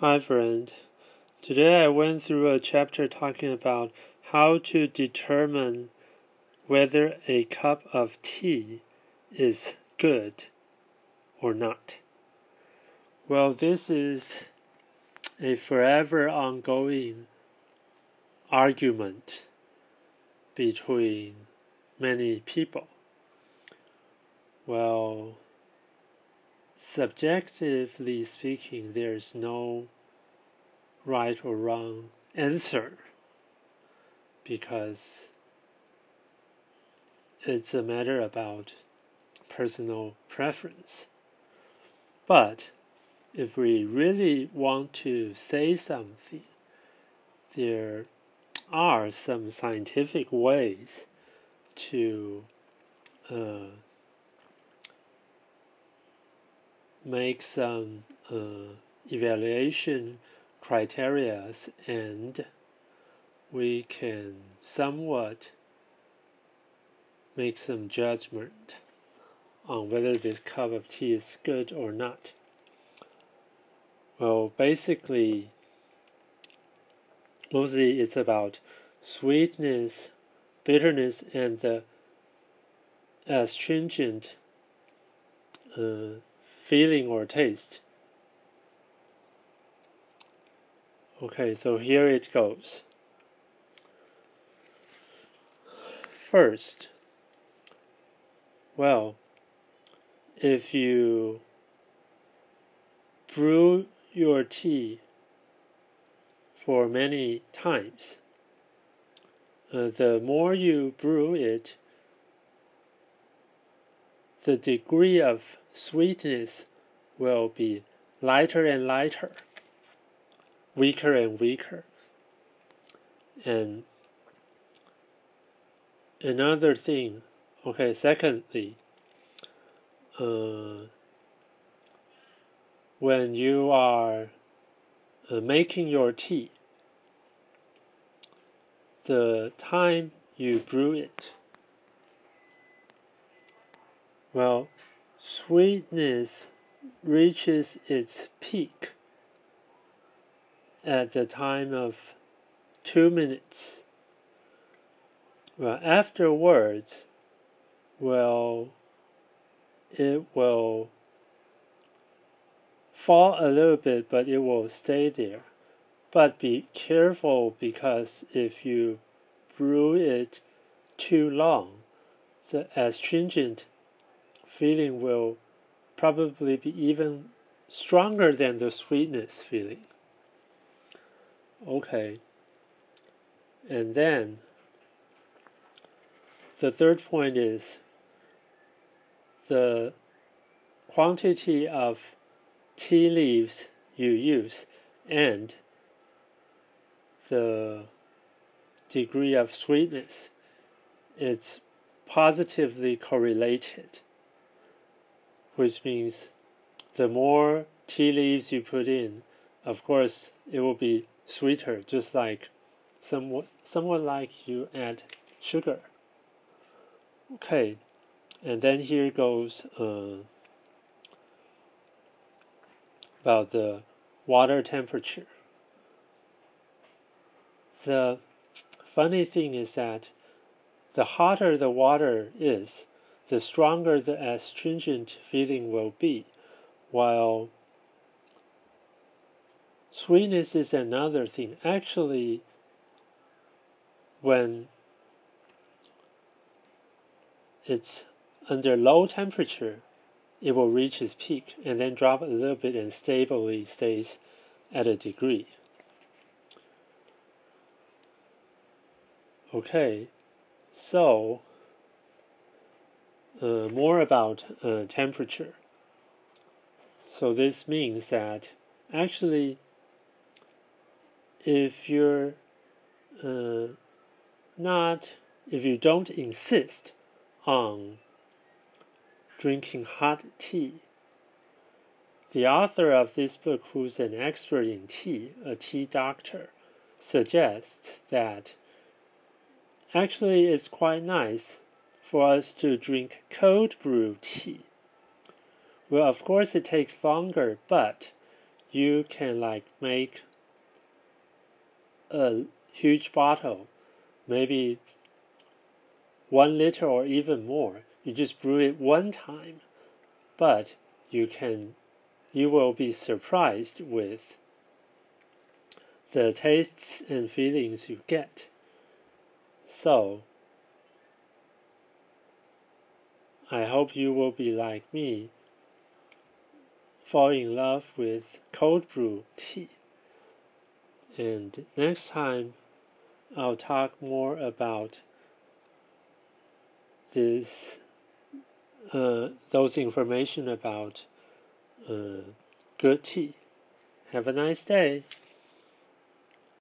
Hi, friend. Today I went through a chapter talking about how to determine whether a cup of tea is good or not. Well, this is a forever ongoing argument between many people. Well, subjectively speaking, there's no right or wrong answer because it's a matter about personal preference. But if we really want to say something, there are some scientific ways to uh, make some uh, evaluation criteria and we can somewhat make some judgment on whether this cup of tea is good or not. Well, basically, mostly it's about sweetness, bitterness, and the astringent uh, feeling or taste. Okay, so here it goes. First, well, if you brew your tea for many times, uh, the more you brew it, the degree of sweetness will be lighter and lighter weaker and weaker. And another thing, okay, secondly, uh, when you are uh, making your tea, the time you brew it, well, sweetness reaches its peak at the time of two minutes. Well, afterwards, well, it will fall a little bit, but it will stay there. But be careful because if you brew it too long, the astringent feeling will probably be even stronger than the sweetness feeling. Okay. And then the third point is the quantity of tea leaves you use and the degree of sweetness. It's positively correlated, which means the more tea leaves you put in, of course, it will be sweeter, just like somewhat, somewhat like you add sugar. Okay, and then here goes uh, about the water temperature. The funny thing is that the hotter the water is, the stronger the astringent feeling will be, while Sweetness is another thing. Actually, when it's under low temperature, it will reach its peak and then drop a little bit and stably stays at a degree. Okay, so uh, more about uh, temperature. So this means that actually if you're uh, not, if you don't insist on drinking hot tea, the author of this book, who's an expert in tea, a tea doctor, suggests that actually it's quite nice for us to drink cold brew tea. Well, of course, it takes longer, but you can like make a huge bottle, maybe one liter or even more. You just brew it one time, but you can, you will be surprised with the tastes and feelings you get. So, I hope you will be like me, fall in love with cold brew tea. And next time, I'll talk more about this, uh, those information about uh, good tea. Have a nice day.